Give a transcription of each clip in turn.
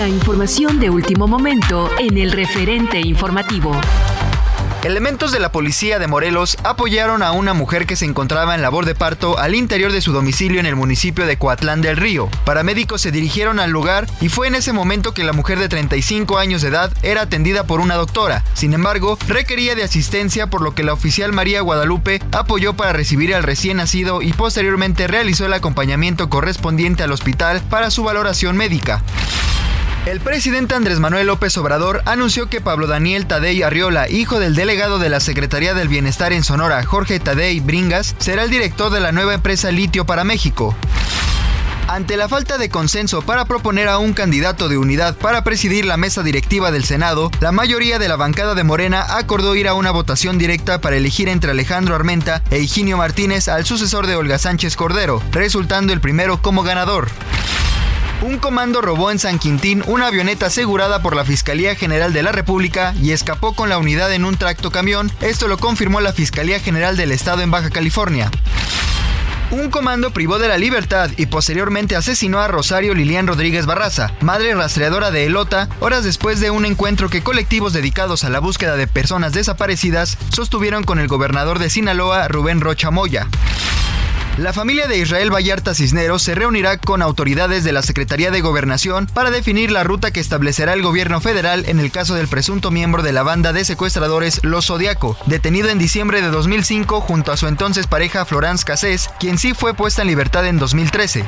La información de último momento en el referente informativo. Elementos de la policía de Morelos apoyaron a una mujer que se encontraba en labor de parto al interior de su domicilio en el municipio de Coatlán del Río. Paramédicos se dirigieron al lugar y fue en ese momento que la mujer de 35 años de edad era atendida por una doctora. Sin embargo, requería de asistencia por lo que la oficial María Guadalupe apoyó para recibir al recién nacido y posteriormente realizó el acompañamiento correspondiente al hospital para su valoración médica. El presidente Andrés Manuel López Obrador anunció que Pablo Daniel Tadei Arriola, hijo del delegado de la Secretaría del Bienestar en Sonora, Jorge Tadei Bringas, será el director de la nueva empresa Litio para México. Ante la falta de consenso para proponer a un candidato de unidad para presidir la mesa directiva del Senado, la mayoría de la bancada de Morena acordó ir a una votación directa para elegir entre Alejandro Armenta e Higinio Martínez al sucesor de Olga Sánchez Cordero, resultando el primero como ganador. Un comando robó en San Quintín una avioneta asegurada por la Fiscalía General de la República y escapó con la unidad en un tracto camión. Esto lo confirmó la Fiscalía General del Estado en Baja California. Un comando privó de la libertad y posteriormente asesinó a Rosario Lilian Rodríguez Barraza, madre rastreadora de Elota, horas después de un encuentro que colectivos dedicados a la búsqueda de personas desaparecidas sostuvieron con el gobernador de Sinaloa, Rubén Rocha Moya. La familia de Israel Vallarta Cisneros se reunirá con autoridades de la Secretaría de Gobernación para definir la ruta que establecerá el gobierno federal en el caso del presunto miembro de la banda de secuestradores Los Zodiaco, detenido en diciembre de 2005 junto a su entonces pareja Florence Cassés, quien sí fue puesta en libertad en 2013.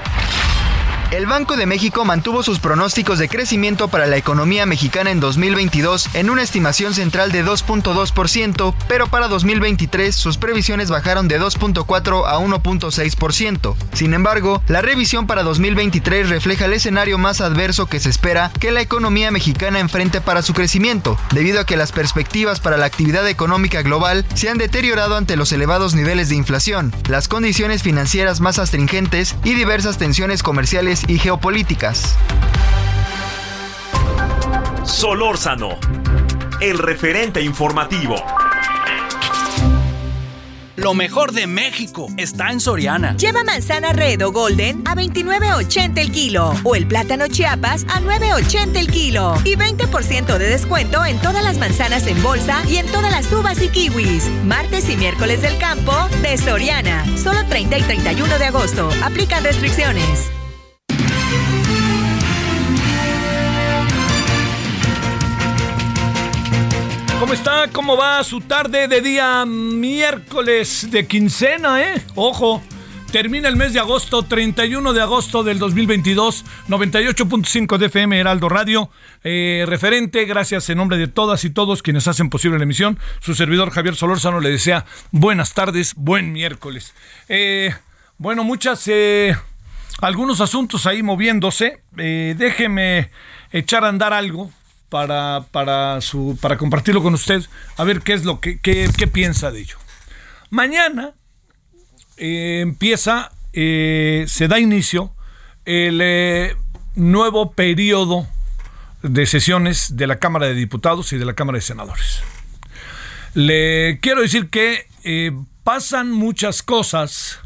El Banco de México mantuvo sus pronósticos de crecimiento para la economía mexicana en 2022 en una estimación central de 2.2%, pero para 2023 sus previsiones bajaron de 2.4 a 1.6%. Sin embargo, la revisión para 2023 refleja el escenario más adverso que se espera que la economía mexicana enfrente para su crecimiento, debido a que las perspectivas para la actividad económica global se han deteriorado ante los elevados niveles de inflación, las condiciones financieras más astringentes y diversas tensiones comerciales y geopolíticas. Solórzano, el referente informativo. Lo mejor de México está en Soriana. Lleva manzana red o golden a 29.80 el kilo o el plátano chiapas a 9.80 el kilo y 20% de descuento en todas las manzanas en bolsa y en todas las uvas y kiwis. Martes y miércoles del campo de Soriana. Solo 30 y 31 de agosto. Aplican restricciones. ¿Cómo está? ¿Cómo va su tarde de día miércoles de quincena, eh? Ojo, termina el mes de agosto, 31 de agosto del 2022, 98.5 de FM Heraldo Radio. Eh, referente, gracias en nombre de todas y todos quienes hacen posible la emisión. Su servidor Javier Solórzano le desea buenas tardes, buen miércoles. Eh, bueno, muchas, eh, algunos asuntos ahí moviéndose. déjeme echar a andar algo para, para, su, para compartirlo con usted, a ver qué es lo que qué, qué piensa de ello. Mañana eh, empieza, eh, se da inicio el eh, nuevo periodo de sesiones de la Cámara de Diputados y de la Cámara de Senadores. Le quiero decir que pasan muchas cosas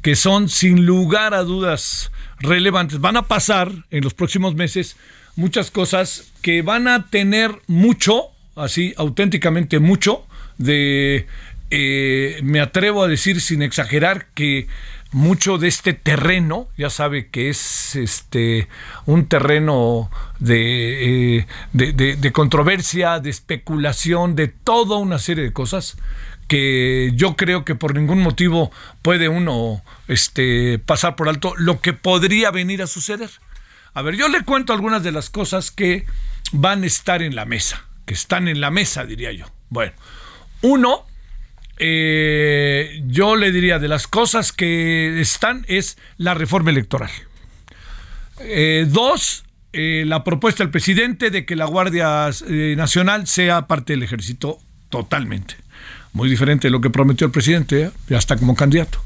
que son sin lugar a dudas relevantes. Van a pasar en los próximos meses muchas cosas que van a tener mucho, así auténticamente mucho, de, eh, me atrevo a decir sin exagerar que mucho de este terreno, ya sabe que es este un terreno de, eh, de, controversia, de especulación, de toda una serie de cosas que yo creo que por ningún motivo puede uno este, pasar por alto lo que podría venir a suceder. A ver, yo le cuento algunas de las cosas que van a estar en la mesa, que están en la mesa, diría yo. Bueno, uno, eh, yo le diría de las cosas que están es la reforma electoral. Eh, dos, eh, la propuesta del presidente de que la Guardia Nacional sea parte del ejército totalmente. Muy diferente de lo que prometió el presidente, ya está como candidato.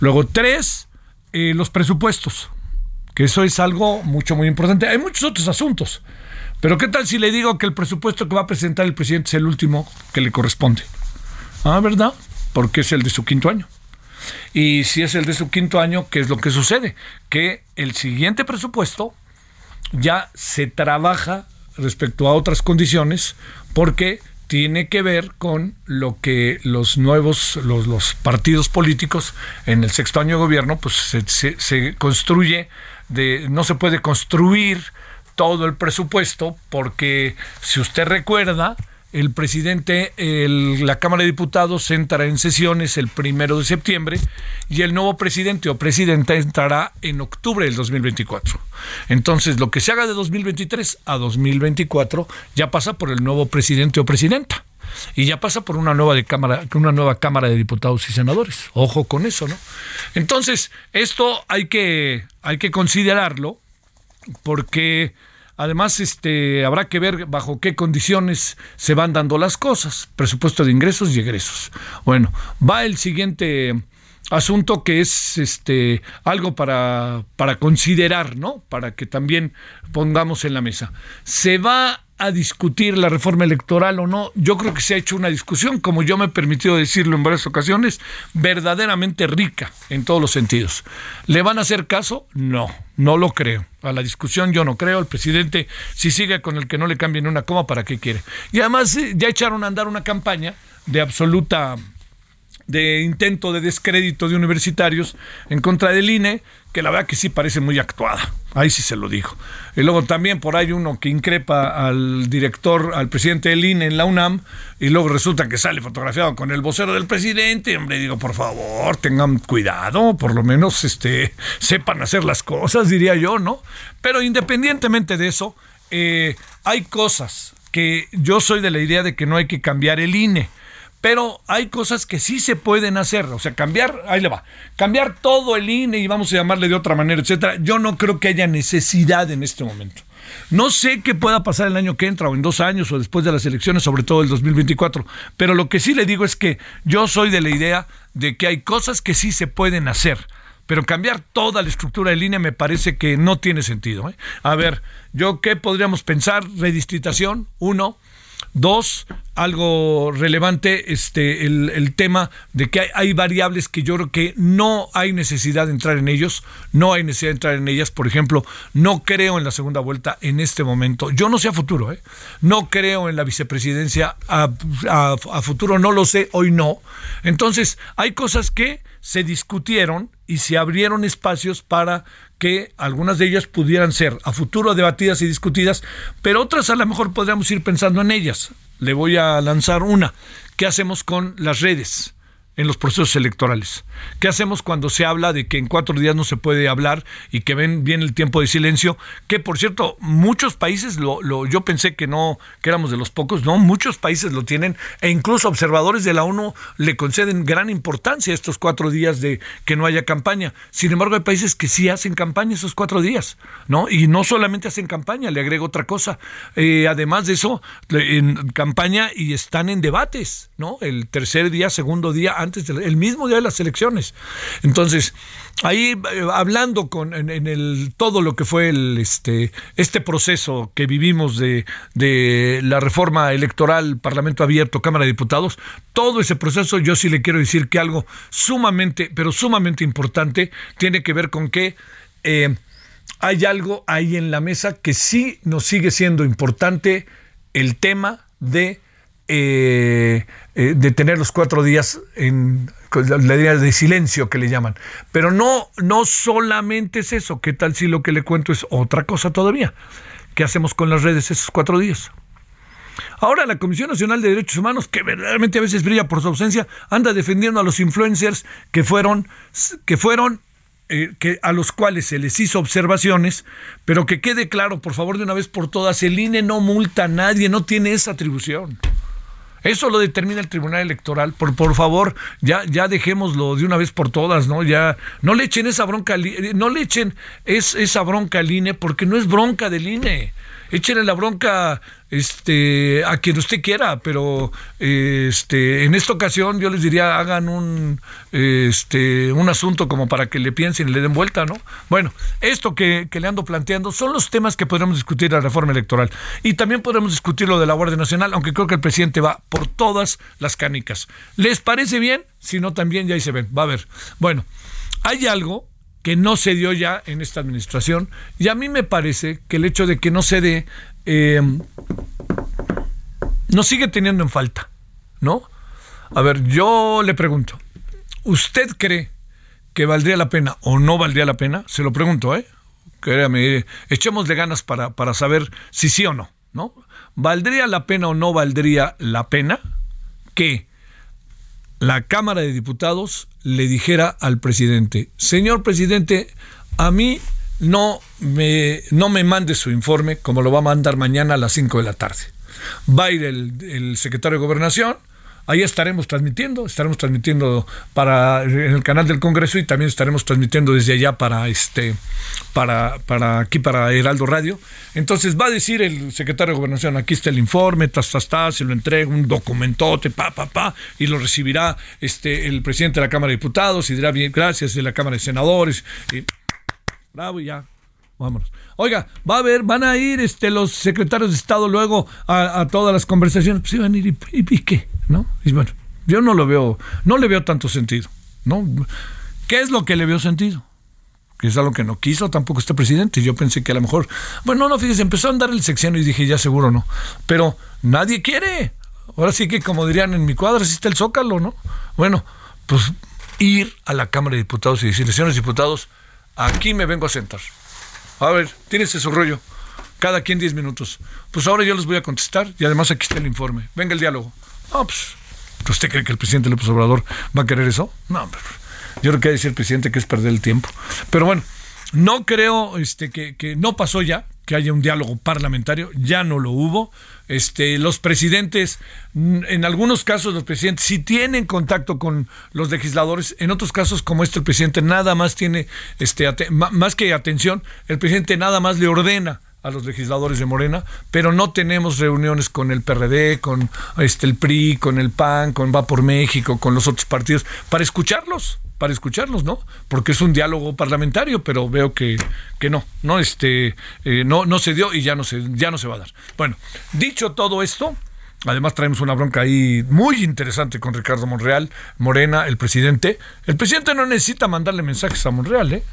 Luego, tres, los presupuestos que eso es algo mucho, muy importante. Hay muchos otros asuntos, pero ¿qué tal si le digo que el presupuesto que va a presentar el presidente es el último que le corresponde? Ah, ¿verdad? Porque es el de su quinto año. Y si es el de su quinto año, ¿qué es lo que sucede? Que el siguiente presupuesto ya se trabaja respecto a otras condiciones porque tiene que ver con lo que los nuevos, los, los partidos políticos en el sexto año de gobierno, pues se, se construye no se puede construir todo el presupuesto porque si usted recuerda, el presidente, la Cámara de Diputados entrará en sesiones el primero de septiembre y el nuevo presidente o presidenta entrará en octubre del 2024. Entonces, lo que se haga de 2023 a 2024 ya pasa por el nuevo presidente o presidenta y ya pasa por una nueva de cámara, una nueva cámara de diputados y senadores. Ojo con eso, ¿no? Entonces, esto hay que, hay que considerarlo porque además este habrá que ver bajo qué condiciones se van dando las cosas, presupuesto de ingresos y egresos. Bueno, va el siguiente asunto que es este algo para, para considerar, ¿no? Para que también pongamos en la mesa. Se va a discutir la reforma electoral o no. Yo creo que se ha hecho una discusión, como yo me he permitido decirlo en varias ocasiones, verdaderamente rica en todos los sentidos. ¿Le van a hacer caso? No, no lo creo. A la discusión yo no creo. El presidente, si sigue con el que no le cambien una coma, ¿para qué quiere? Y además eh, ya echaron a andar una campaña de absoluta de intento de descrédito de universitarios en contra del INE, que la verdad que sí parece muy actuada. Ahí sí se lo digo. Y luego también por ahí uno que increpa al director, al presidente del INE en la UNAM, y luego resulta que sale fotografiado con el vocero del presidente. Hombre, digo, por favor, tengan cuidado, por lo menos este, sepan hacer las cosas, diría yo, ¿no? Pero independientemente de eso, eh, hay cosas que yo soy de la idea de que no hay que cambiar el INE pero hay cosas que sí se pueden hacer, o sea, cambiar, ahí le va, cambiar todo el INE y vamos a llamarle de otra manera, etcétera. Yo no creo que haya necesidad en este momento. No sé qué pueda pasar el año que entra o en dos años o después de las elecciones, sobre todo el 2024, pero lo que sí le digo es que yo soy de la idea de que hay cosas que sí se pueden hacer, pero cambiar toda la estructura del INE me parece que no tiene sentido. ¿eh? A ver, yo qué podríamos pensar, redistritación, uno, Dos, algo relevante, este, el, tema de que hay, variables que yo creo que no hay necesidad de entrar en ellos, no hay necesidad de entrar en ellas. Por ejemplo, no creo en la segunda vuelta en este momento. Yo no sé a futuro, ¿eh? no creo en la vicepresidencia a, a futuro, no lo sé, hoy no. Entonces, hay cosas que se discutieron y se abrieron espacios para que algunas de ellas pudieran ser a futuro debatidas y discutidas, pero otras a lo mejor podríamos ir pensando en ellas. Le voy a lanzar una. ¿Qué hacemos con las redes? En los procesos electorales. ¿Qué hacemos cuando se habla de que en cuatro días no se puede hablar y que ven bien el tiempo de silencio? Que por cierto, muchos países lo, lo, yo pensé que no, que éramos de los pocos, no, muchos países lo tienen e incluso observadores de la ONU le conceden gran importancia a estos cuatro días de que no haya campaña. Sin embargo, hay países que sí hacen campaña esos cuatro días, ¿no? Y no solamente hacen campaña, le agrego otra cosa. Eh, además de eso, en campaña y están en debates, ¿no? El tercer día, segundo día, antes del mismo día de las elecciones. Entonces, ahí eh, hablando con en, el todo lo que fue el este este proceso que vivimos de, de la reforma electoral, Parlamento abierto, Cámara de Diputados, todo ese proceso yo sí le quiero decir que algo sumamente, pero sumamente importante tiene que ver con que eh, hay algo ahí en la mesa que sí nos sigue siendo importante el tema de eh, eh, de tener los cuatro días en la idea de silencio que le llaman. Pero no, no solamente es eso. ¿Qué tal si lo que le cuento es otra cosa todavía? ¿Qué hacemos con las redes esos cuatro días? Ahora la Comisión Nacional de Derechos Humanos, que verdaderamente a veces brilla por su ausencia, anda defendiendo a los influencers que fueron, que fueron eh, que, a los cuales se les hizo observaciones, pero que quede claro, por favor, de una vez por todas, el INE no multa a nadie, no tiene esa atribución. Eso lo determina el Tribunal Electoral. Por, por favor, ya, ya dejémoslo de una vez por todas, ¿no? Ya no le echen esa bronca, no le echen es, esa bronca al INE porque no es bronca del INE échenle la bronca este a quien usted quiera, pero este en esta ocasión yo les diría hagan un este un asunto como para que le piensen y le den vuelta, ¿no? Bueno, esto que, que le ando planteando son los temas que podremos discutir la reforma electoral y también podremos discutir lo de la Guardia Nacional, aunque creo que el presidente va por todas las canicas. ¿Les parece bien? Si no, también ya ahí se ven, va a ver. Bueno, hay algo que no se dio ya en esta administración. Y a mí me parece que el hecho de que no se dé eh, nos sigue teniendo en falta, ¿no? A ver, yo le pregunto, ¿usted cree que valdría la pena o no valdría la pena? Se lo pregunto, ¿eh? Créame, echémosle ganas para, para saber si sí o no, ¿no? ¿Valdría la pena o no valdría la pena que la Cámara de Diputados le dijera al presidente, señor presidente, a mí no me, no me mande su informe como lo va a mandar mañana a las 5 de la tarde. Va a ir el, el secretario de Gobernación, Ahí estaremos transmitiendo, estaremos transmitiendo para en el canal del Congreso y también estaremos transmitiendo desde allá para este para para aquí para Heraldo Radio. Entonces va a decir el secretario de Gobernación, aquí está el informe, tas tas tas, se lo entrega un documentote, pa pa pa y lo recibirá este el presidente de la Cámara de Diputados y dirá bien, gracias de la Cámara de Senadores y bravo y ya. Vámonos. Oiga, va a haber, van a ir este, los secretarios de Estado luego a, todas las conversaciones. Pues iban a ir y, y, qué, ¿no? Y bueno, yo no lo veo, no le veo tanto sentido, ¿no? ¿Qué es lo que le veo sentido? Que es algo que no quiso tampoco este presidente. Yo pensé que a lo mejor, bueno, no, fíjese, empezó a andar el sección y dije, ya seguro no. Pero nadie quiere. Ahora sí que, como dirían en mi cuadra, está el zócalo, ¿no? Bueno, pues ir a la Cámara de Diputados y decirle, señores diputados, aquí me vengo a sentar. A ver, tienes su rollo. Cada quien 10 minutos. Pues ahora yo les voy a contestar y además aquí está el informe. Venga el diálogo. Ah, pues, ¿usted cree que el presidente López Obrador va a querer eso? No, yo creo que decir el presidente que es perder el tiempo. Pero bueno, no creo este, que, que no pasó ya, que haya un diálogo parlamentario, ya no lo hubo. Este, los presidentes, mm, en algunos casos los presidentes sí tienen contacto con los legisladores, en otros casos como este el presidente nada más tiene, este, más que atención, el presidente nada más le ordena a los legisladores de Morena, pero no tenemos reuniones con el PRD, con este el PRI, con el PAN, con Va por México, con los otros partidos para escucharlos para escucharlos, ¿no? Porque es un diálogo parlamentario, pero veo que, que no, no, este, eh, no, no se dio y ya no se, ya no se va a dar. Bueno, dicho todo esto, Además traemos una bronca ahí muy interesante con Ricardo Monreal, Morena, el presidente. El presidente no necesita mandarle mensajes a Monreal, ¿eh?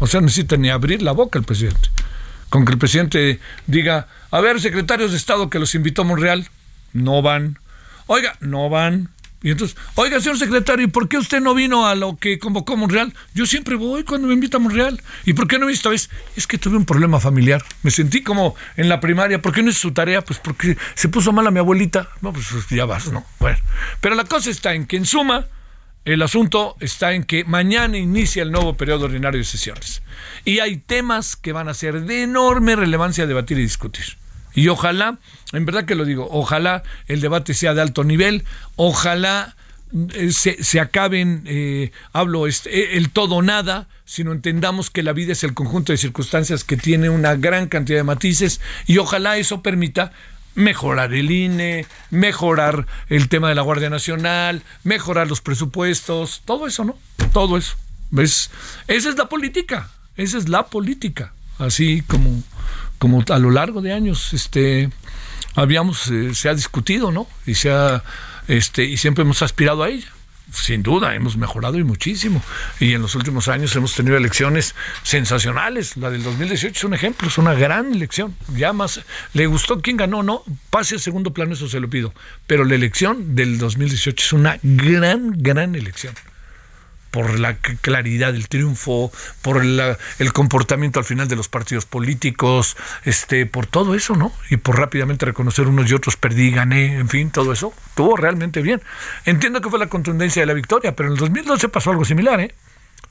O sea, necesita ni abrir la boca el presidente. Con que el presidente diga, a ver, secretarios de Estado que los invitó Monreal, no van. Oiga, no van. Y entonces, oiga, señor secretario, ¿y por qué usted no vino a lo que convocó Monreal? Yo siempre voy cuando me invita a Monreal. ¿Y por qué no esta vez? Es que tuve un problema familiar. Me sentí como en la primaria. ¿Por qué no hice su tarea? Pues porque se puso mal a mi abuelita. No, pues ya vas, ¿no? Bueno. Pero la cosa está en que en suma, El asunto está en que mañana inicia el nuevo periodo ordinario de sesiones. Y hay temas que van a ser de enorme relevancia debatir y discutir. Y ojalá, en verdad que lo digo, ojalá el debate sea de alto nivel, ojalá eh, se, acaben, eh, hablo, este, eh, el todo nada, sino entendamos que la vida es el conjunto de circunstancias que tiene una gran cantidad de matices y ojalá eso permita mejorar el INE, mejorar el tema de la Guardia Nacional, mejorar los presupuestos, todo eso, ¿no? Todo eso. ¿Ves? Esa es la política, esa es la política. Así como, como a lo largo de años, este, habíamos, eh, se ha discutido, ¿no? Y se ha, este, y siempre hemos aspirado a ella sin duda, hemos mejorado y muchísimo. Y en los últimos años hemos tenido elecciones sensacionales. La del 2018 es un ejemplo, es una gran elección. Ya más, le gustó quién ganó, no, pase a segundo plano, eso se lo pido. Pero la elección del 2018 es una gran, gran elección por la claridad del triunfo, por el comportamiento al final de los partidos políticos, este, por todo eso, ¿no? Y por rápidamente reconocer unos y otros perdí, gané, en fin, todo eso, estuvo realmente bien. Entiendo que fue la contundencia de la victoria, pero en el 2012 pasó algo similar, ¿eh?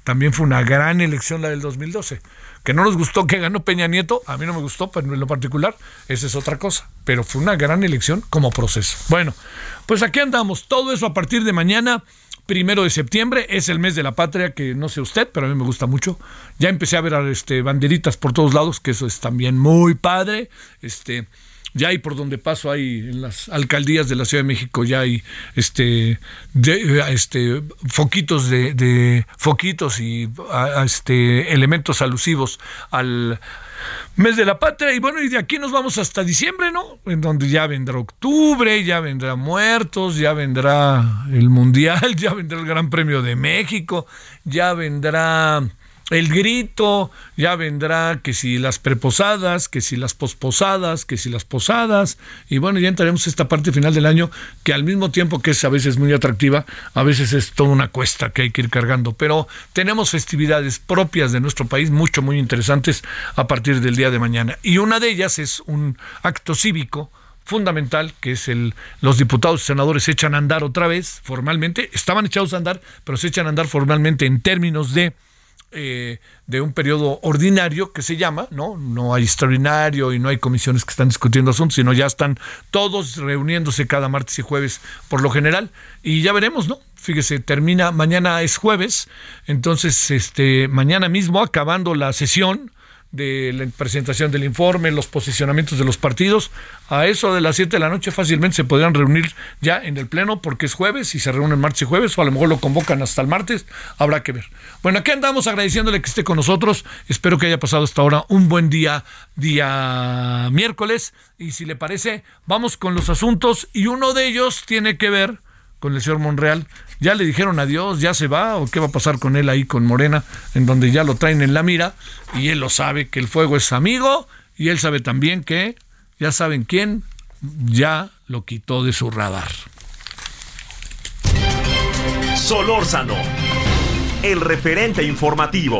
También fue una gran elección la del 2012. Que no nos gustó que ganó Peña Nieto, a mí no me gustó, pero en lo particular, esa es otra cosa. Pero fue una gran elección como proceso. Bueno, pues aquí andamos, todo eso a partir de mañana primero de septiembre, es el mes de la patria, que no sé usted, pero a mí me gusta mucho. Ya empecé a ver este, banderitas por todos lados, que eso es también muy padre. Este, ya hay por donde paso hay en las alcaldías de la Ciudad de México ya hay este este foquitos de, de foquitos y este elementos alusivos al mes de la patria y bueno, y de aquí nos vamos hasta diciembre, ¿no? En donde ya vendrá octubre, ya vendrá muertos, ya vendrá el mundial, ya vendrá el Gran Premio de México, ya vendrá el grito, ya vendrá que si las preposadas, que si las posposadas, que si las posadas, y bueno, ya entraremos a esta parte final del año que al mismo tiempo que es a veces muy atractiva, a veces es toda una cuesta que hay que ir cargando, pero tenemos festividades propias de nuestro país, mucho, muy interesantes a partir del día de mañana, y una de ellas es un acto cívico, fundamental, que es el los diputados y senadores se echan a andar otra vez formalmente, estaban echados a andar, pero se echan a andar formalmente en términos de eh, de un periodo ordinario que se llama, ¿no? No hay extraordinario y no hay comisiones que están discutiendo asuntos, sino ya están todos reuniéndose cada martes y jueves por lo general y ya veremos, ¿no? Fíjese, termina, mañana es jueves, entonces este mañana mismo acabando la sesión, de la presentación del informe, los posicionamientos de los partidos, a eso de las 7 de la noche fácilmente se podrían reunir ya en el Pleno porque es jueves y se reúnen martes y jueves o a lo mejor lo convocan hasta el martes, habrá que ver. Bueno, aquí andamos agradeciéndole que esté con nosotros, espero que haya pasado hasta ahora un buen día, día miércoles. Y si le parece, vamos con los asuntos y uno de ellos tiene que ver con el señor Monreal. ¿Ya le dijeron adiós? ¿Ya se va? ¿O qué va a pasar con él ahí con Morena? En donde ya lo traen en la mira y él lo sabe que el fuego es amigo y él sabe también que, ya saben quién, ya lo quitó de su radar. Solórzano, el referente informativo.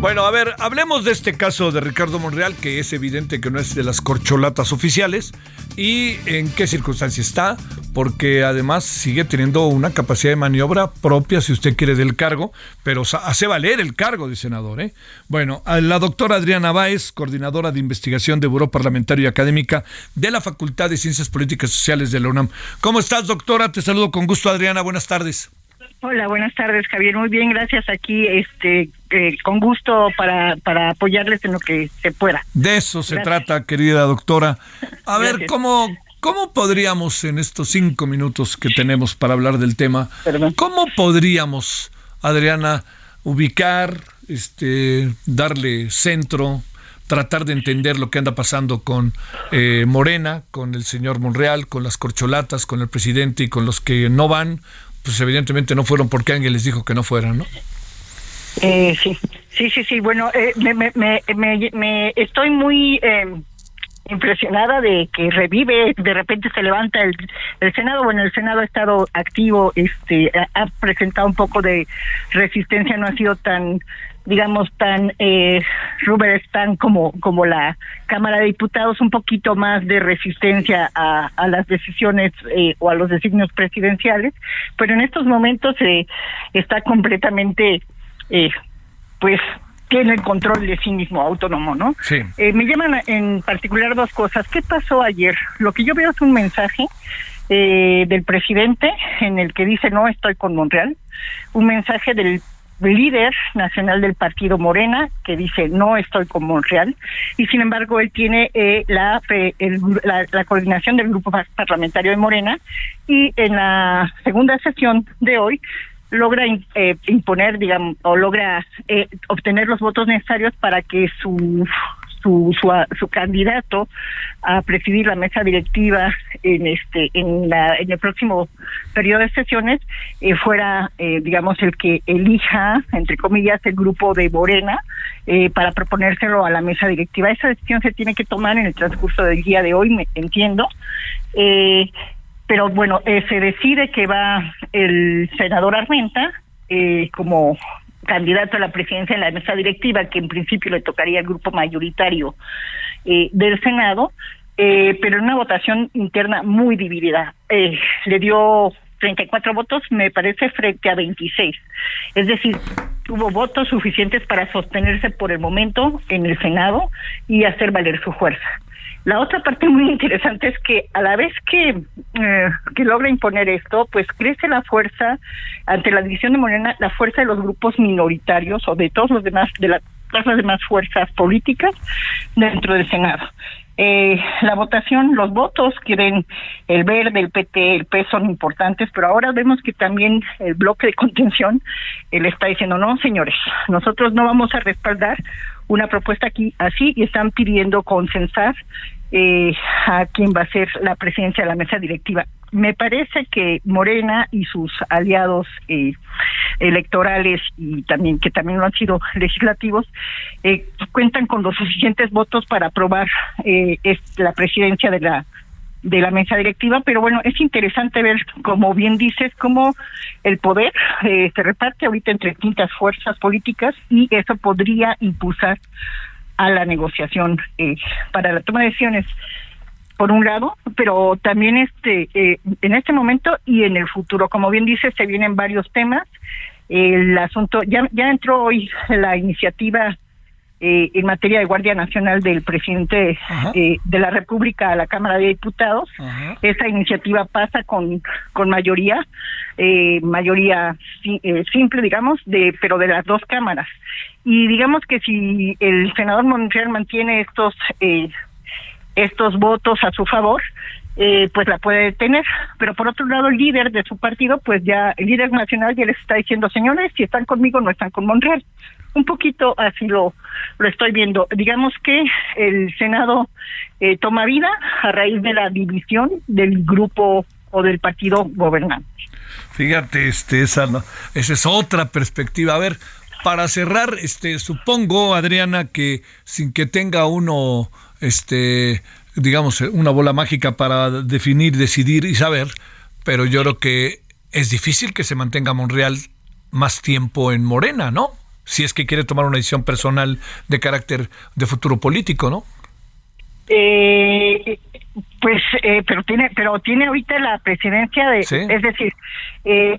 Bueno, a ver, hablemos de este caso de Ricardo Monreal, que es evidente que no es de las corcholatas oficiales, y en qué circunstancia está, porque además sigue teniendo una capacidad de maniobra propia, si usted quiere, del cargo, pero hace valer el cargo de senador. ¿eh? Bueno, a la doctora Adriana Báez, coordinadora de investigación de Buró Parlamentario y Académica de la Facultad de Ciencias Políticas Sociales de la UNAM. ¿Cómo estás, doctora? Te saludo con gusto, Adriana. Buenas tardes. Hola, buenas tardes, Javier. Muy bien, gracias. Aquí, este, eh, con gusto para, para apoyarles en lo que se pueda. De eso se trata, querida doctora. A ver, ¿cómo, ¿cómo podríamos en estos cinco minutos que tenemos para hablar del tema, cómo podríamos, Adriana, ubicar, este, darle centro, tratar de entender lo que anda pasando con eh, Morena, con el señor Monreal, con las corcholatas, con el presidente y con los que no van, pues evidentemente no fueron porque alguien les dijo que no fueran, ¿no? Eh, sí, sí, sí, sí. Bueno, eh, me, me, me, me, estoy muy eh, impresionada de que revive, de repente se levanta el, el Senado. Bueno, el Senado ha estado activo, este, ha, presentado un poco de resistencia, no ha sido tan digamos tan eh, tan como como la Cámara de Diputados un poquito más de resistencia a, a las decisiones eh, o a los designios presidenciales pero en estos momentos eh, está completamente eh, pues tiene el control de sí mismo autónomo, ¿no? Sí. Eh, me llaman en particular dos cosas. ¿Qué pasó ayer? Lo que yo veo es un mensaje eh, del presidente en el que dice no estoy con Montreal, un mensaje del líder nacional del partido Morena que dice no estoy con Montreal y sin embargo él tiene eh, la, la, la coordinación del grupo parlamentario de Morena y en la segunda sesión de hoy logra eh, imponer, digamos, o logra eh, obtener los votos necesarios para que su su, su, candidato a presidir la mesa directiva en este en la en el próximo periodo de sesiones eh, fuera eh, digamos el que elija entre comillas el grupo de Morena eh, para proponérselo a la mesa directiva. Esa decisión se tiene que tomar en el transcurso del día de hoy me entiendo. Pero bueno, se decide que va el senador Armenta como candidato a la presidencia de la mesa directiva, que en principio le tocaría al grupo mayoritario eh, del Senado, pero en una votación interna muy dividida. le dio 34 votos, me parece, frente a 26. Es decir, tuvo votos suficientes para sostenerse por el momento en el Senado y hacer valer su fuerza. La otra parte muy interesante es que a la vez que, eh, que logra imponer esto, pues crece la fuerza ante la división de Morena, la fuerza de los grupos minoritarios o de todos los demás, de las demás fuerzas políticas dentro del Senado. Eh, la votación, los votos quieren el verde, el PT, el P son importantes, pero ahora vemos que también el bloque de contención le está diciendo, no, señores, nosotros no vamos a respaldar una propuesta aquí así y están pidiendo consensar eh, a quién va a ser la presidencia de la mesa directiva. Me parece que Morena y sus aliados eh, electorales y también que también lo han sido legislativos eh, cuentan con los suficientes votos para aprobar eh, la presidencia de la de la mesa directiva, pero bueno, es interesante ver, como bien dices, cómo el poder eh, se reparte ahorita entre distintas fuerzas políticas y eso podría impulsar a la negociación eh, para la toma de decisiones por un lado, pero también este eh, en este momento y en el futuro, como bien dices, se vienen varios temas. El asunto ya ya entró hoy la iniciativa eh, en materia de Guardia Nacional del presidente eh, de la República a la Cámara de Diputados. Esa iniciativa pasa con, con mayoría, eh, mayoría eh, simple, digamos, de pero de las dos cámaras. Y digamos que si el senador Monreal mantiene estos eh, estos votos a su favor, eh, pues la puede detener. Pero por otro lado, el líder de su partido, pues ya, el líder nacional ya les está diciendo, señores, si están conmigo, no están con Monreal un poquito así lo, lo estoy viendo. Digamos que el Senado eh, toma vida a raíz de la división del grupo o del partido gobernante. Fíjate, este, esa, esa es otra perspectiva. A ver, para cerrar, este, supongo, Adriana, que sin que tenga uno, este, digamos, una bola mágica para definir, decidir y saber, pero yo creo que es difícil que se mantenga Monreal más tiempo en Morena, ¿no? Si es que quiere tomar una decisión personal de carácter de futuro político, ¿no? Eh, pues, eh, pero tiene, pero tiene ahorita la presidencia de, es decir, eh,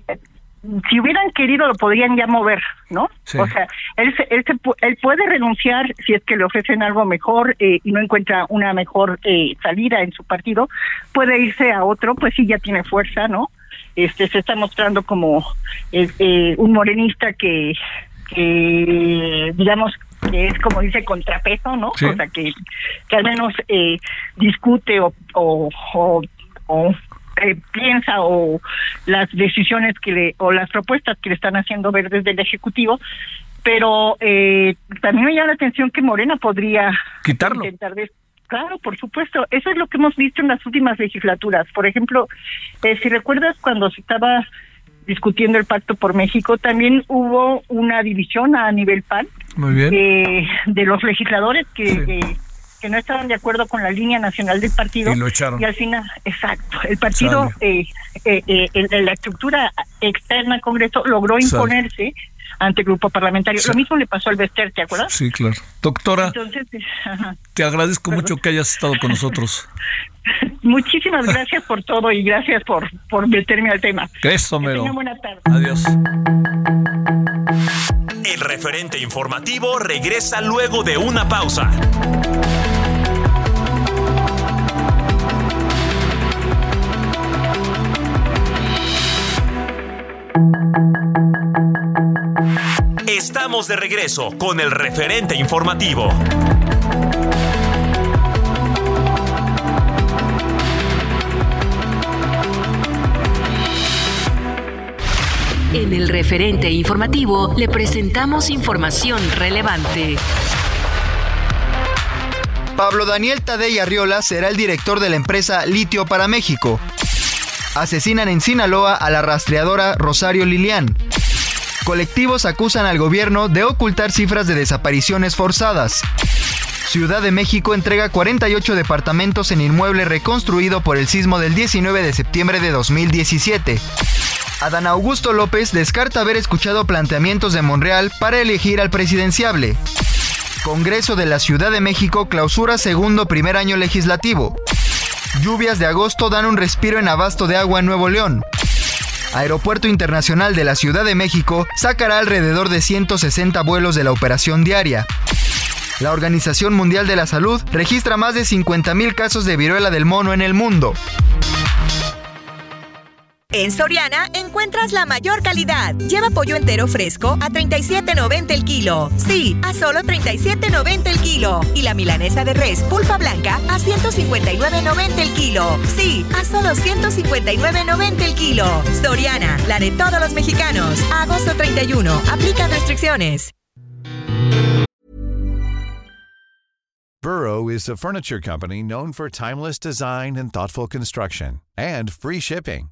si hubieran querido lo podrían ya mover, ¿no? O sea, él, él, él puede renunciar si es que le ofrecen algo mejor eh, y no encuentra una mejor eh, salida en su partido, puede irse a otro, pues sí ya tiene fuerza, ¿no? Este se está mostrando como eh, un morenista que que digamos que es como dice contrapeso, ¿no? O sea que, que al menos eh, discute o, o, o, eh, piensa o las decisiones que le, o las propuestas que le están haciendo ver desde el Ejecutivo, pero eh, también me llama la atención que Morena podría quitarlo. Intentar Claro, por supuesto. Eso es lo que hemos visto en las últimas legislaturas. Por ejemplo, eh, si recuerdas cuando se estaba discutiendo el pacto por México, también hubo una división a nivel PAN Muy bien. Eh, de los legisladores que, que, no estaban de acuerdo con la línea nacional del partido. Y lo echaron. Y al final, exacto, el partido, eh, eh, eh, la estructura externa al Congreso logró imponerse ante el grupo parlamentario. Lo mismo le pasó al Bester, ¿te acuerdas? Sí, claro. Doctora, te agradezco mucho que hayas estado con nosotros. Muchísimas gracias por todo y gracias por, por meterme al tema. Eso, Mero. buena tarde. Adiós. El referente informativo regresa luego de una pausa. Estamos de regreso con el referente informativo. En el referente informativo le presentamos información relevante. Pablo Daniel Tadei Arriola será el director de la empresa Litio para México. Asesinan en Sinaloa a la rastreadora Rosario Lilian. Colectivos acusan al gobierno de ocultar cifras de desapariciones forzadas. Ciudad de México entrega 48 departamentos en inmueble reconstruido por el sismo del 19 de septiembre de 2017. Adán Augusto López descarta haber escuchado planteamientos de Monreal para elegir al presidenciable. Congreso de la Ciudad de México clausura segundo primer año legislativo. Lluvias de agosto dan un respiro en abasto de agua en Nuevo León. Aeropuerto Internacional de la Ciudad de México sacará alrededor de 160 vuelos de la operación diaria. La Organización Mundial de la Salud registra más de 50.000 casos de viruela del mono en el mundo. En Soriana encuentras la mayor calidad. Lleva pollo entero fresco a 37.90 el kilo. Sí, a solo 37.90 el kilo. Y la milanesa de res pulpa blanca a 159.90 el kilo. Sí, a solo 159.90 el kilo. Soriana, la de todos los mexicanos. agosto 31. Aplica restricciones. Burrow is a furniture company known for timeless design and thoughtful construction and free shipping.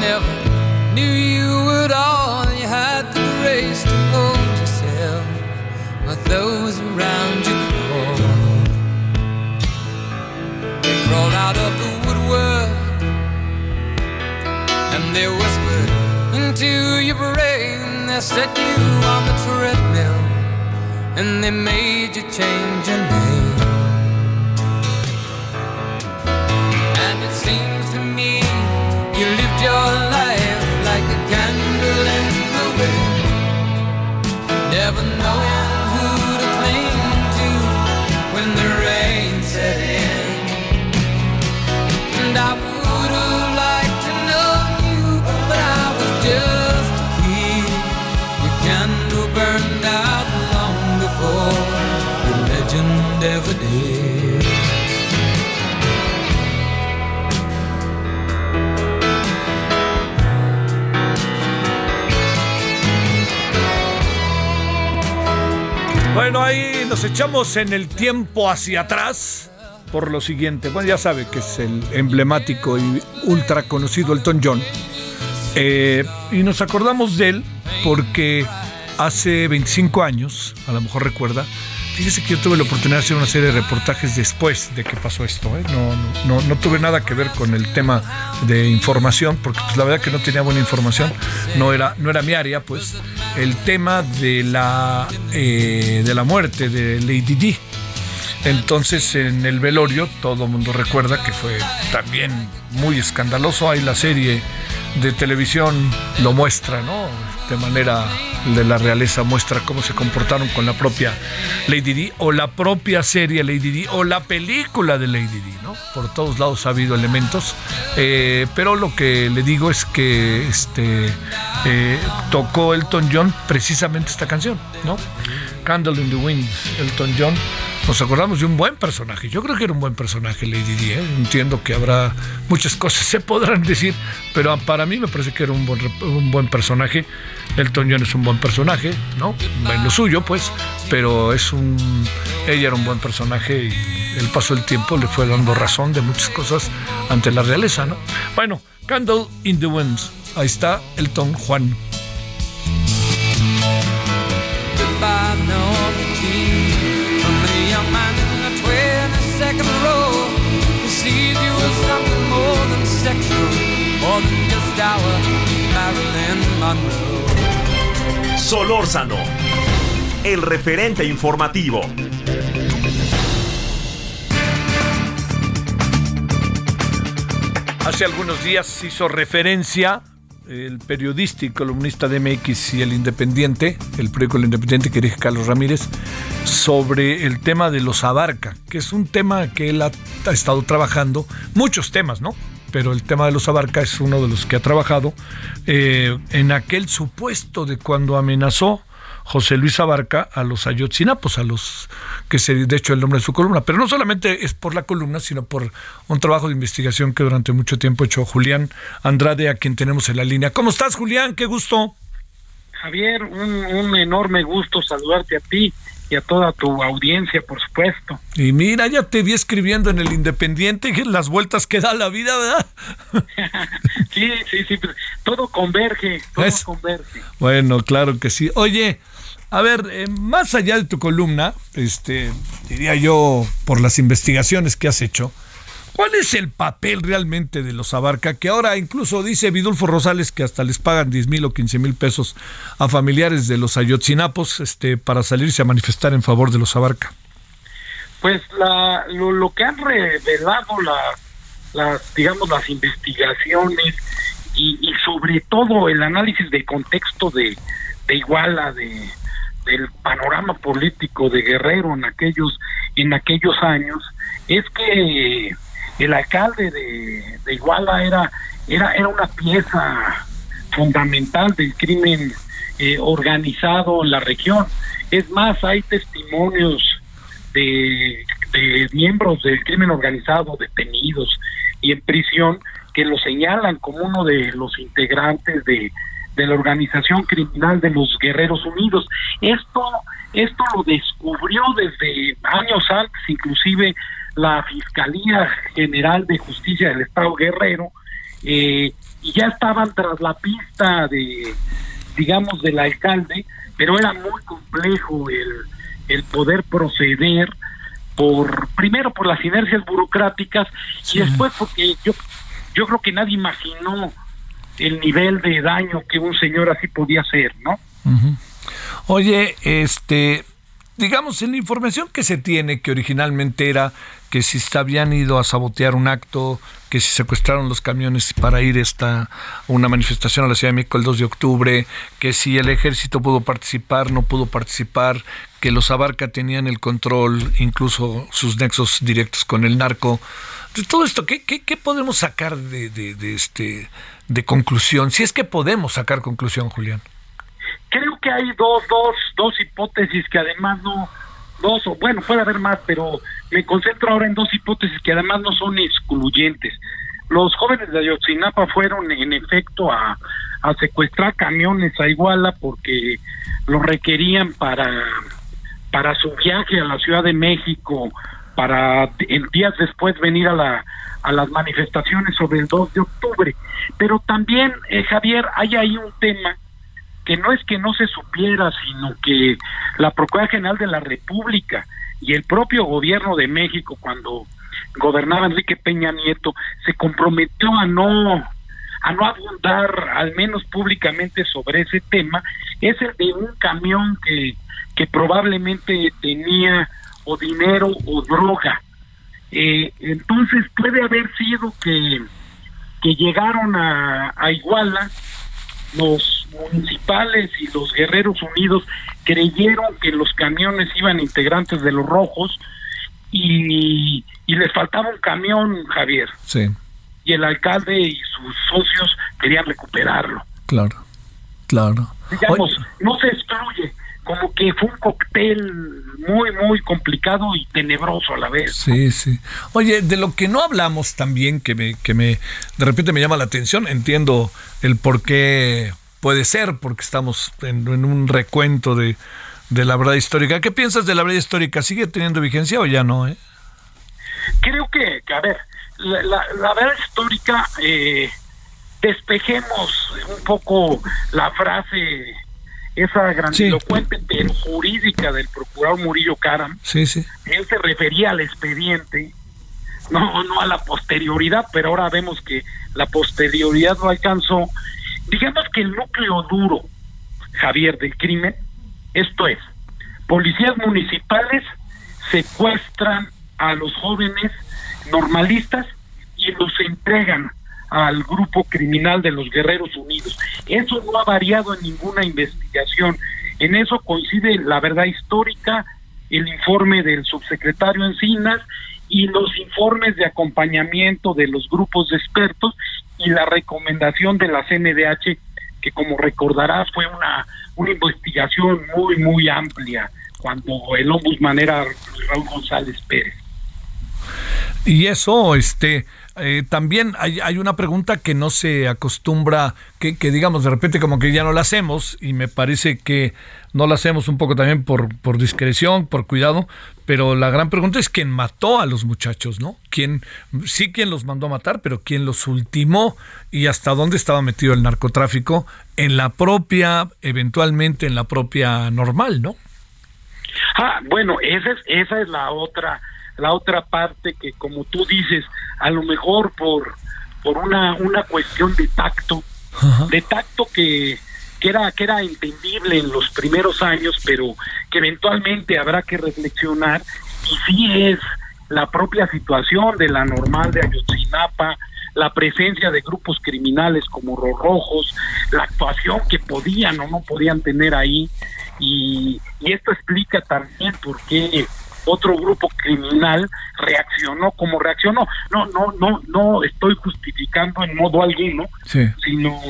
Never knew you at all. You had the grace to hold yourself while those around you crawled. They crawled out of the woodwork and they whispered into your brain. They set you on the treadmill and they made you change your name. And it seems your life like a candle in the wind, never knowing Bueno, ahí nos echamos en el tiempo hacia atrás por lo siguiente. Bueno, ya sabe que es el emblemático y ultra conocido Elton John. Eh, y nos acordamos de él porque hace 25 años, a lo mejor recuerda, Fíjese que yo tuve la oportunidad de hacer una serie de reportajes después de que pasó esto. ¿eh? No, no, tuve nada que ver con el tema de información, porque pues, la verdad que no tenía buena información. No era, no era mi área, pues. El tema de la, eh, de la muerte de Lady Di. Entonces en el velorio todo el mundo recuerda que fue también muy escandaloso. Hay la serie de televisión lo muestra, ¿no? De manera de la realeza muestra cómo se comportaron con la propia Lady Di o la propia serie Lady Di o la película de Lady Di, ¿no? Por todos lados ha habido elementos, eh, pero lo que le digo es que este eh, tocó Elton John precisamente esta canción, ¿no? Candle in the Wind, Elton John nos acordamos de un buen personaje. Yo creo que era un buen personaje Lady Di. ¿eh? Entiendo que habrá muchas cosas se podrán decir, pero para mí me parece que era un buen, un buen personaje. Elton John es un buen personaje, ¿no? En lo suyo, pues, pero es un. Ella era un buen personaje y el paso del tiempo le fue dando razón de muchas cosas ante la realeza, ¿no? Bueno, Candle in the Wind. Ahí está Elton Juan. 22nd row who sees you as something more than sexual, more than just our Marilyn Monroe. Solórzano, el referente informativo. Hace algunos días hizo referencia el periodista y columnista de MX y el Independiente, el periódico El Independiente que dirige Carlos Ramírez, sobre el tema de los abarca, que es un tema que él ha, estado trabajando, muchos temas, ¿no? Pero el tema de los abarca es uno de los que ha trabajado eh, en aquel supuesto de cuando amenazó José Luis Abarca a los Ayotzinapos, a los que se de hecho el nombre de su columna, pero no solamente es por la columna, sino por un trabajo de investigación que durante mucho tiempo ha hecho Julián Andrade, a quien tenemos en la línea. ¿Cómo estás, Julián? Qué gusto. Javier, un, un enorme gusto saludarte a ti y a toda tu audiencia, por supuesto. Y mira, ya te vi escribiendo en el Independiente las vueltas que da la vida, ¿verdad? sí, sí, sí, todo converge, todo Es- converge. Bueno, claro que sí. Oye, a ver, eh, más allá de tu columna, este, diría yo, por las investigaciones que has hecho, ¿cuál es el papel realmente de los Abarca? Que ahora incluso dice Vidulfo Rosales que hasta les pagan 10 mil o 15 mil pesos a familiares de los Ayotzinapos este, para salirse a manifestar en favor de los Abarca. Pues la, lo, que han revelado la- las, digamos, las investigaciones y, y sobre todo el análisis de contexto de, de Iguala, de, del panorama político de Guerrero en aquellos, en aquellos años, es que el alcalde de, de Iguala era, era, era una pieza fundamental del crimen eh, organizado en la región. Es más, hay testimonios de, de miembros del crimen organizado detenidos y en prisión que lo señalan como uno de los integrantes de, de la organización criminal de los Guerreros Unidos. Esto, esto lo descubrió desde años antes, inclusive la Fiscalía General de Justicia del Estado Guerrero, eh, y ya estaban tras la pista de, digamos, del alcalde, pero era muy complejo el, el poder proceder por primero por las inercias burocráticas y después porque yo yo creo que nadie imaginó el nivel de daño que un señor así podía hacer, ¿no? Oye, este, digamos, en la información que se tiene, que originalmente era que si se habían ido a sabotear un acto, que si secuestraron los camiones para ir a una manifestación a la Ciudad de México el 2 de octubre, que si el ejército pudo participar, no pudo participar, que los Abarca tenían el control, incluso sus nexos directos con el narco. De todo esto, ¿qué, qué, qué podemos sacar de, de, de este, de conclusión? Si es que podemos sacar conclusión, Julián. Creo que hay dos, dos, dos hipótesis que además no, dos, o bueno, puede haber más, pero me concentro ahora en dos hipótesis que además no son excluyentes. Los jóvenes de Ayotzinapa fueron en efecto a, a secuestrar camiones a Iguala porque los requerían para, para su viaje a la Ciudad de México, para en días después venir a la a las manifestaciones sobre el 2 de octubre. Pero también, eh, Javier, hay ahí un tema que no es que no se supiera, sino que la Procuraduría General de la República y el propio gobierno de México, cuando gobernaba Enrique Peña Nieto, se comprometió a no a no abundar, al menos públicamente, sobre ese tema, es el de un camión que, que probablemente tenía o dinero o droga. Eh, entonces puede haber sido que, que llegaron a, a Iguala los municipales y los guerreros unidos creyeron que los camiones iban integrantes de los rojos y, y les faltaba un camión, Javier. Sí, Y el alcalde y sus socios querían recuperarlo. claro, claro. Digamos, no se excluye, como que fue un cóctel muy, muy complicado y tenebroso a la vez. Sí, sí. Oye, de lo que no hablamos también, que me, que me, de repente me llama la atención, entiendo el por qué puede ser, porque estamos en, en un recuento de, de la verdad histórica. ¿Qué piensas de la verdad histórica? ¿Sigue teniendo vigencia o ya no? Eh? Creo que, que, a ver, la, la, la verdad histórica, eh, despejemos un poco la frase, esa grandilocuente pero jurídica del procurador Murillo Caram. Sí, sí. Él se refería al expediente, no, no a la posterioridad, pero ahora vemos que la posterioridad no alcanzó. Digamos que el núcleo duro, Javier, del crimen, esto es, policías municipales secuestran a los jóvenes normalistas y los entregan al grupo criminal de los Guerreros Unidos. Eso no ha variado en ninguna investigación. En eso coincide la verdad histórica, el informe del subsecretario Encinas y los informes de acompañamiento de los grupos de expertos y la recomendación de la CNDH, que como recordarás fue una, una investigación muy, muy amplia cuando el ombudsman era Raúl González Pérez. Y eso, este, eh, también hay, hay, una pregunta que no se acostumbra, que, que, digamos de repente como que ya no la hacemos y me parece que no la hacemos un poco también por, por discreción, por cuidado, pero la gran pregunta es quién mató a los muchachos, ¿no? ¿Quién, sí quién los mandó a matar, pero quién los ultimó y hasta dónde estaba metido el narcotráfico en la propia, eventualmente en la propia normal, ¿no? Ah, bueno, esa es, esa es la otra la otra parte que como tú dices a lo mejor por por una una cuestión de tacto Ajá. de tacto que que era que era entendible en los primeros años pero que eventualmente habrá que reflexionar y sí es la propia situación de la normal de Ayotzinapa la presencia de grupos criminales como los rojos la actuación que podían o no podían tener ahí y, y esto explica también por qué otro grupo criminal reaccionó como reaccionó. No, no, no, no estoy justificando en modo alguno, sí. sino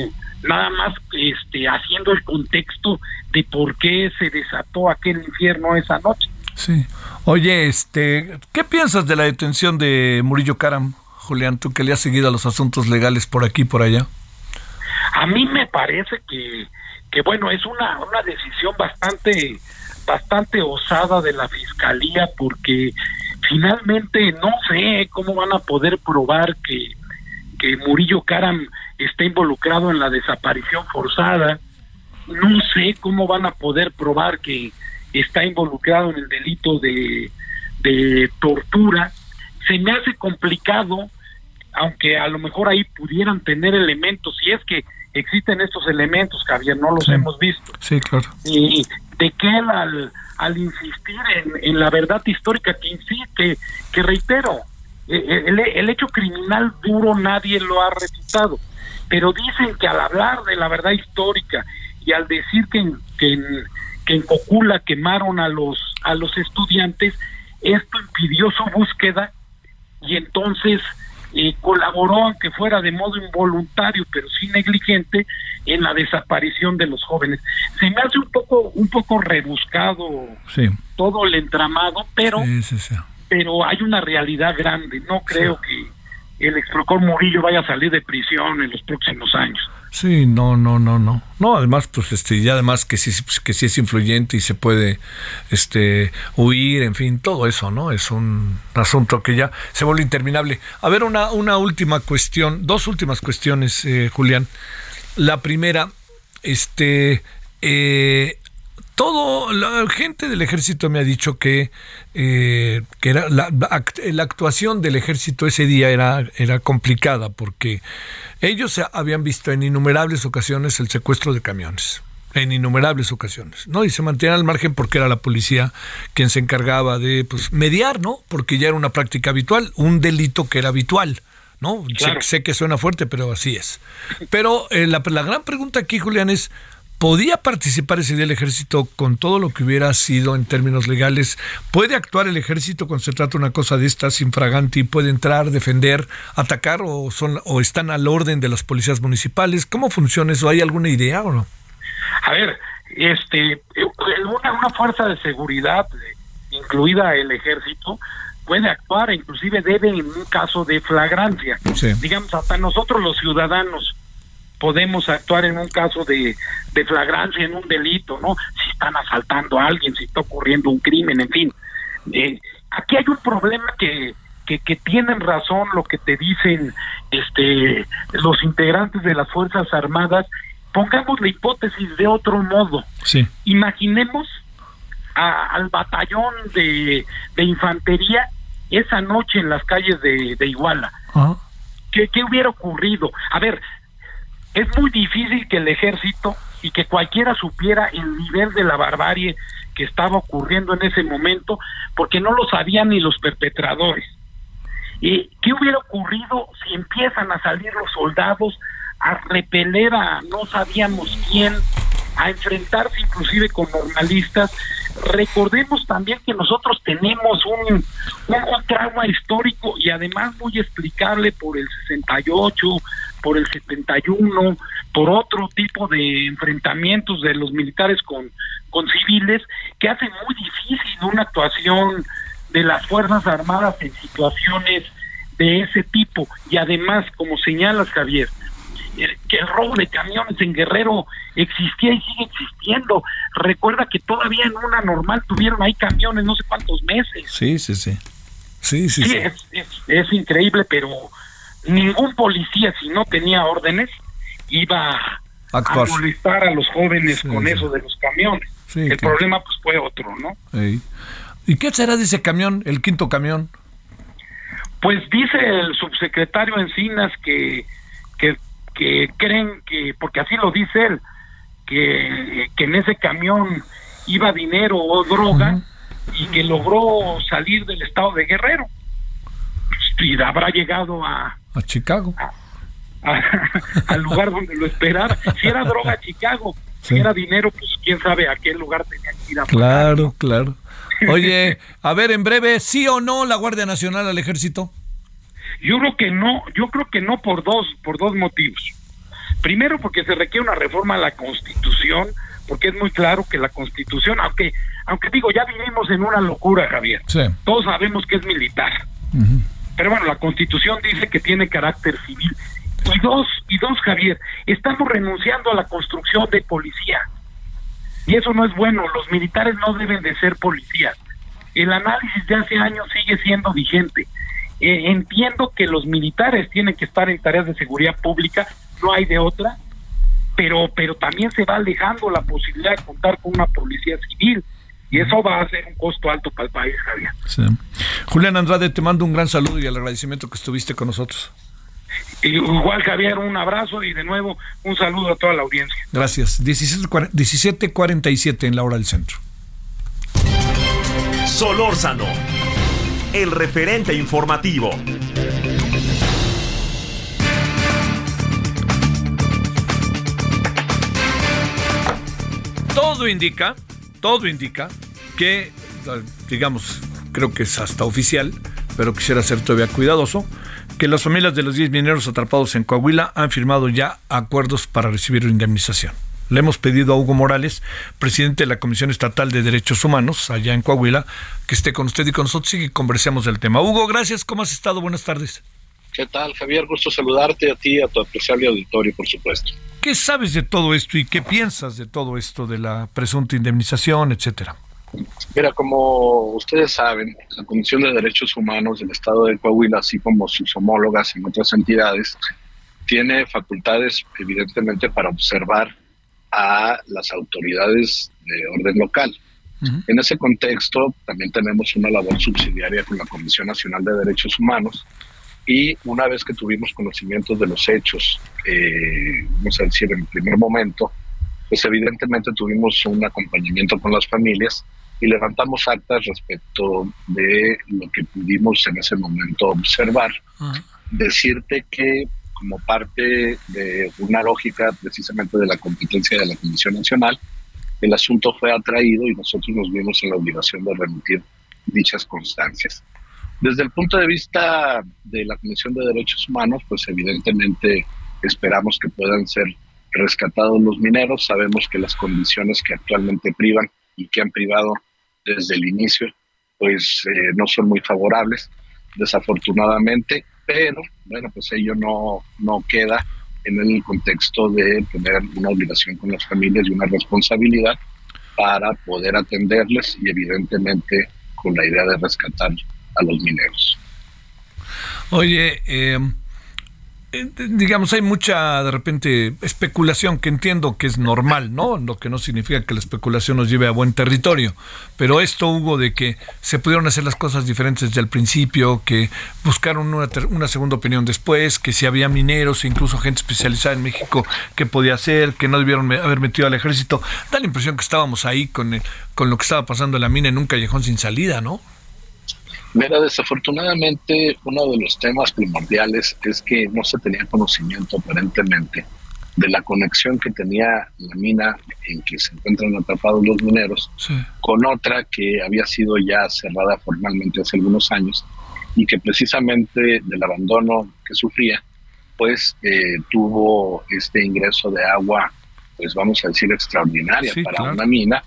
nada más este haciendo el contexto de por qué se desató aquel infierno esa noche. Sí. Oye, este, ¿qué piensas de la detención de Murillo Caram, Julián, tú que le has seguido a los asuntos legales por aquí y por allá? A mí me parece que, que bueno, es una, una decisión bastante bastante osada de la fiscalía porque finalmente no sé cómo van a poder probar que, que Murillo Caram está involucrado en la desaparición forzada, no sé cómo van a poder probar que está involucrado en el delito de, de tortura, se me hace complicado, aunque a lo mejor ahí pudieran tener elementos, si es que existen estos elementos, Javier, no los sí. hemos visto. Sí, claro. Y de que él al, al insistir en, la verdad histórica que insiste, que reitero, el, el, hecho criminal duro nadie lo ha refutado, pero dicen que al hablar de la verdad histórica y al decir que en, que en, que en Cocula quemaron a los a los estudiantes, esto impidió su búsqueda y entonces eh, colaboró, aunque fuera de modo involuntario, pero sí negligente, en la desaparición de los jóvenes. Se me hace un poco, un poco rebuscado sí. todo el entramado, pero, sí, sí, pero hay una realidad grande. No creo que el exprocor Murillo vaya a salir de prisión en los próximos años. Sí, no, no, no, no. No, además, pues, este, y además que sí, que sí es influyente y se puede, este, huir, en fin, todo eso, ¿no? Es un asunto que ya se vuelve interminable. A ver, una, una última cuestión, dos últimas cuestiones, eh, Julián. La primera, este, eh, todo la gente del ejército me ha dicho que, eh, que era la, la, actuación del ejército ese día era, era complicada porque ellos habían visto en innumerables ocasiones el secuestro de camiones en innumerables ocasiones, ¿no? Y se mantiene al margen porque era la policía quien se encargaba de pues, mediar, ¿no? Porque ya era una práctica habitual, un delito que era habitual, ¿no? Sé, sé que suena fuerte, pero así es. Pero eh, la, la gran pregunta aquí, Julián, es, ¿podía participar ese día el ejército con todo lo que hubiera sido en términos legales? ¿Puede actuar el ejército cuando se trata de una cosa de estas infraganti? ¿Puede entrar, defender, atacar o, son, o están al orden de las policías municipales? ¿Cómo funciona eso? ¿Hay alguna idea o no? A ver, este, una, una fuerza de seguridad, eh, incluida el ejército, puede actuar, inclusive debe en un caso de flagrancia. Sí. Digamos, hasta nosotros los ciudadanos podemos actuar en un caso de, de flagrancia, en un delito, ¿no? Si están asaltando a alguien, si está ocurriendo un crimen, en fin. Eh, aquí hay un problema que, que, que tienen razón lo que te dicen este los integrantes de las Fuerzas Armadas pongamos la hipótesis de otro modo. Sí. Imaginemos a- al batallón de, de infantería esa noche en las calles de, de Iguala. ¿Qué, ¿Qué hubiera ocurrido? A ver, es muy difícil que el ejército y que cualquiera supiera el nivel de la barbarie que estaba ocurriendo en ese momento, porque no lo sabían ni los perpetradores. ¿Y qué hubiera ocurrido si empiezan a salir los soldados a repeler a no sabíamos quién, a enfrentarse inclusive con normalistas? Recordemos también que nosotros tenemos un, un, trauma histórico y además muy explicable por el 68, por el 71, por otro tipo de enfrentamientos de los militares con, con civiles que hace muy difícil una actuación de las Fuerzas Armadas en situaciones de ese tipo. Y además, como señalas, Javier, que el robo de camiones en Guerrero existía y sigue existiendo. Recuerda que todavía en una normal tuvieron ahí camiones no sé cuántos meses. Sí, sí, sí. Sí, sí, Sí, sí. Es, es- es increíble, pero ningún policía, si no tenía órdenes, iba a molestar a los jóvenes Sí, con sí. eso de los camiones. El claro. problema pues fue otro, ¿no? ¿Y qué será de ese camión, el quinto camión? Pues dice el subsecretario Encinas que, que, creen que, porque así lo dice él, que, que en ese camión iba dinero o droga y que logró salir del estado de Guerrero. Y habrá llegado a, A Chicago. a- al lugar donde lo esperara. Si era droga, Chicago. Si era dinero, pues quién sabe a qué lugar tenía que ir a Claro, claro. Oye, a ver, en breve, ¿sí o no la Guardia Nacional al ejército? Yo creo que no, yo creo que no por dos, por dos motivos. Primero porque se requiere una reforma a la Constitución, porque es muy claro que la Constitución, aunque, aunque digo, ya vivimos en una locura, Javier. Sí. Todos sabemos que es militar. Pero bueno, la Constitución dice que tiene carácter civil. Y dos, y dos, Javier, estamos renunciando a la construcción de policía. Y eso no es bueno, los militares no deben de ser policías. El análisis de hace años sigue siendo vigente. Eh, entiendo que los militares tienen que estar en tareas de seguridad pública, no hay de otra, pero, pero también se va alejando la posibilidad de contar con una policía civil. Y eso va a ser un costo alto para el país, Javier. Sí. Julián Andrade, te mando un gran saludo y el agradecimiento que estuviste con nosotros. Igual, Javier, un abrazo y de nuevo un saludo a toda la audiencia. Gracias. 17:40 17:47 en la hora del centro. Solórzano, el referente informativo. Todo indica, todo indica que, digamos, creo que es hasta oficial, pero quisiera ser todavía cuidadoso, que las familias de los 10 mineros atrapados en Coahuila han firmado ya acuerdos para recibir indemnización. Le hemos pedido a Hugo Morales, presidente de la Comisión Estatal de Derechos Humanos, allá en Coahuila, que esté con usted y con nosotros y que conversemos del tema. Hugo, gracias. ¿Cómo has estado? Buenas tardes. ¿Qué tal, Javier? Gusto saludarte a ti y a tu apreciable auditorio, por supuesto. ¿Qué sabes de todo esto y qué piensas de todo esto de la presunta indemnización, etcétera? Mira, como ustedes saben, la Comisión de Derechos Humanos del Estado de Coahuila, así como sus homólogas en otras entidades, tiene facultades, evidentemente, para observar a las autoridades de orden local. En ese contexto, también tenemos una labor subsidiaria con la Comisión Nacional de Derechos Humanos y una vez que tuvimos conocimientos de los hechos, eh, vamos a decir, en el primer momento, pues evidentemente tuvimos un acompañamiento con las familias y levantamos actas respecto de lo que pudimos en ese momento observar. Decirte que como parte de una lógica precisamente de la competencia de la Comisión Nacional, el asunto fue atraído y nosotros nos vimos en la obligación de remitir dichas constancias. Desde el punto de vista de la Comisión de Derechos Humanos, pues evidentemente esperamos que puedan ser rescatados los mineros. Sabemos que las condiciones que actualmente privan y que han privado desde el inicio, pues eh, no son muy favorables, desafortunadamente, pero bueno, pues ello no, no queda en el contexto de tener una obligación con las familias y una responsabilidad para poder atenderles y evidentemente con la idea de rescatar a los mineros. Oye, eh, digamos, hay mucha, de repente, especulación que entiendo que es normal, ¿no? Lo que no significa que la especulación nos lleve a buen territorio. Pero esto, Hugo, de que se pudieron hacer las cosas diferentes desde el principio, que buscaron una, una segunda opinión después, que si había mineros e incluso gente especializada en México que podía hacer, que no debieron haber metido al ejército, da la impresión que estábamos ahí con, con lo que estaba pasando en la mina en un callejón sin salida, ¿no? Mira, desafortunadamente uno de los temas primordiales es que no se tenía conocimiento aparentemente de la conexión que tenía la mina en que se encuentran atrapados los mineros con otra que había sido ya cerrada formalmente hace algunos años y que precisamente del abandono que sufría, pues eh, tuvo este ingreso de agua, pues vamos a decir extraordinaria para una mina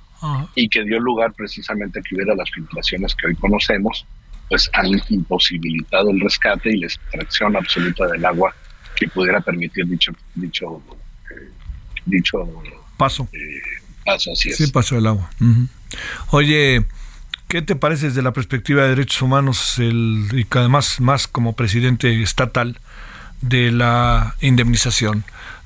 y que dio lugar precisamente a que hubiera las filtraciones que hoy conocemos pues han imposibilitado el rescate y la extracción absoluta del agua que pudiera permitir dicho dicho eh, dicho paso. eh, paso así es. Sí paso del agua. Oye ¿Qué te parece desde la perspectiva de derechos humanos el, y además más como presidente estatal de la indemnización?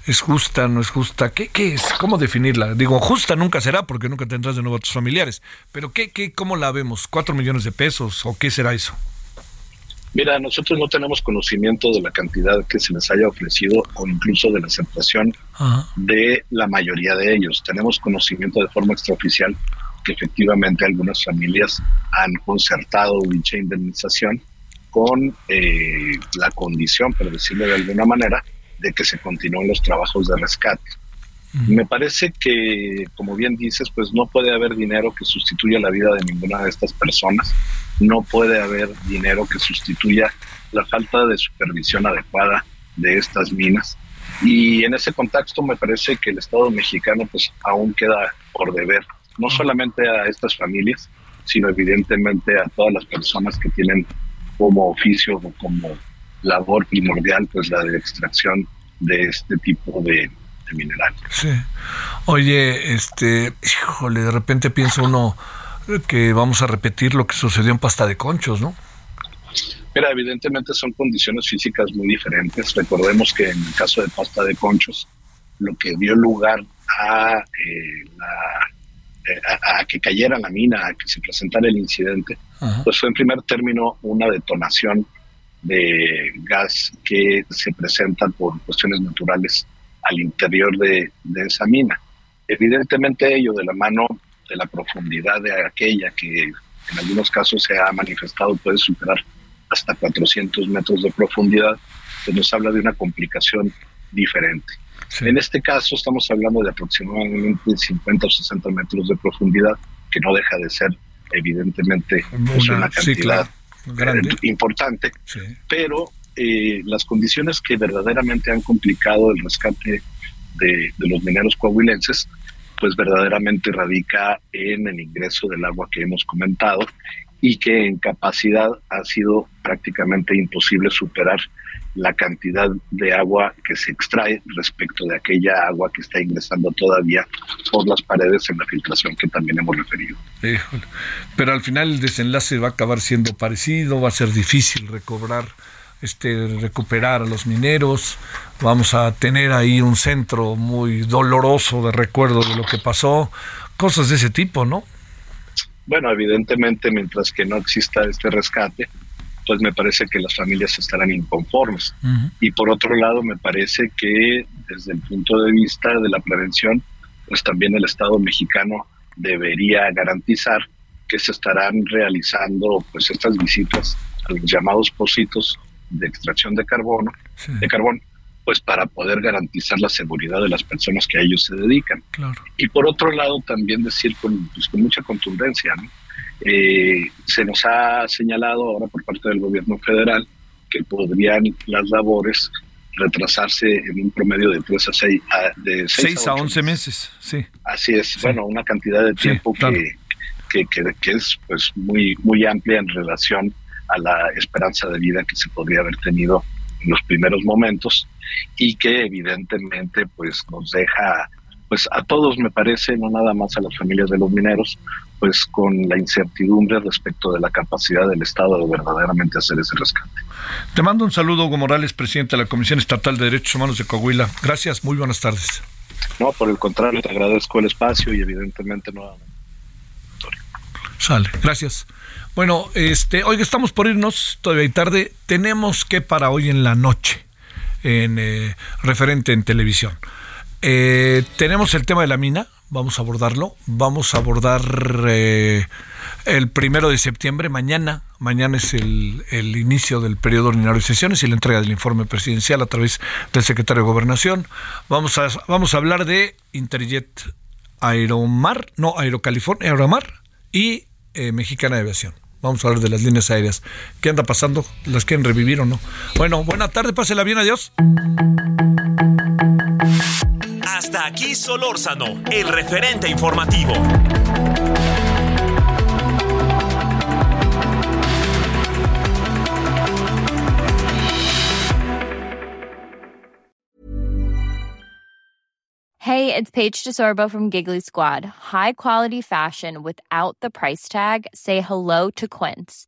¿Es justa, no es justa? ¿Qué, qué es? ¿Cómo definirla? Digo, justa nunca será porque nunca tendrás de nuevo a tus familiares. Pero ¿qué, qué, ¿cómo la vemos? ¿Cuatro millones de pesos o qué será eso? Mira, nosotros no tenemos conocimiento de la cantidad que se les haya ofrecido o incluso de la aceptación de la mayoría de ellos. Tenemos conocimiento de forma extraoficial que efectivamente algunas familias han concertado dicha indemnización con eh, la condición, por decirlo de alguna manera, de que se continúen los trabajos de rescate. Me parece que, como bien dices, pues no puede haber dinero que sustituya la vida de ninguna de estas personas, no puede haber dinero que sustituya la falta de supervisión adecuada de estas minas. Y en ese contexto me parece que el Estado mexicano pues aún queda por deber, no solamente a estas familias, sino evidentemente a todas las personas que tienen como oficio o como labor primordial, pues la de extracción de este tipo de, mineral. Sí. Oye, este, híjole, de repente piensa uno que vamos a repetir lo que sucedió en Pasta de Conchos, ¿no? Mira, evidentemente son condiciones físicas muy diferentes. Recordemos que en el caso de Pasta de Conchos, lo que dio lugar a, eh, eh, a, que cayera la mina, a que se presentara el incidente, pues fue en primer término una detonación de gas que se presenta por cuestiones naturales al interior de, esa mina. Evidentemente ello de la mano de la profundidad de aquella que en algunos casos se ha manifestado puede superar hasta 400 metros de profundidad, se nos habla de una complicación diferente. En este caso estamos hablando de aproximadamente 50 o 60 metros de profundidad, que no deja de ser evidentemente pues, una, cantidad importante, pero eh, las condiciones que verdaderamente han complicado el rescate de, los mineros coahuilenses, pues verdaderamente radica en el ingreso del agua que hemos comentado y que en capacidad ha sido prácticamente imposible superar la cantidad de agua que se extrae respecto de aquella agua que está ingresando todavía por las paredes en la filtración que también hemos referido. Pero al final el desenlace va a acabar siendo parecido, va a ser difícil recobrar, este, recuperar a los mineros, vamos a tener ahí un centro muy doloroso de recuerdo de lo que pasó, cosas de ese tipo, ¿no? Bueno, evidentemente mientras que no exista este rescate, pues me parece que las familias estarán inconformes. Y por otro lado, me parece que desde el punto de vista de la prevención, pues también el Estado mexicano debería garantizar que se estarán realizando pues estas visitas a los llamados pocitos de extracción de carbono, de carbón, pues para poder garantizar la seguridad de las personas que a ellos se dedican. Y por otro lado, también decir con, pues, con mucha contundencia, eh, se nos ha señalado ahora por parte del gobierno federal que podrían las labores retrasarse en un promedio de 3 a 6 a, de 6, a 11 meses. sí. Así es, bueno, una cantidad de tiempo que, que, que, es pues muy, muy amplia en relación a la esperanza de vida que se podría haber tenido en los primeros momentos y que evidentemente pues nos deja pues a todos me parece, no nada más a las familias de los mineros, pues con la incertidumbre respecto de la capacidad del Estado de verdaderamente hacer ese rescate. Te mando un saludo, Hugo Morales, presidente de la Comisión Estatal de Derechos Humanos de Coahuila. Gracias, muy buenas tardes. No, por el contrario, te agradezco el espacio y evidentemente nuevamente. Sale, gracias. Bueno, este, hoy estamos por irnos, todavía hay tarde, tenemos que para hoy en la noche, en eh, referente en televisión. Eh, tenemos el tema de la mina, vamos a abordarlo. Vamos a abordar eh, el primero de septiembre, mañana. Mañana es el, inicio del periodo ordinario de sesiones y la entrega del informe presidencial a través del secretario de Gobernación. Vamos a, vamos a hablar de Interjet Aeromar, no, Aerocalifornia, Aeromar y eh, Mexicana de Aviación. Vamos a hablar de las líneas aéreas. ¿Qué anda pasando? ¿Las quieren revivir o no? Bueno, buena tarde, pásela bien, adiós. Hasta aquí Solórzano, el referente informativo. Hey, it's Paige DeSorbo from Giggly Squad. High quality fashion without the price tag. Say hello to Quince.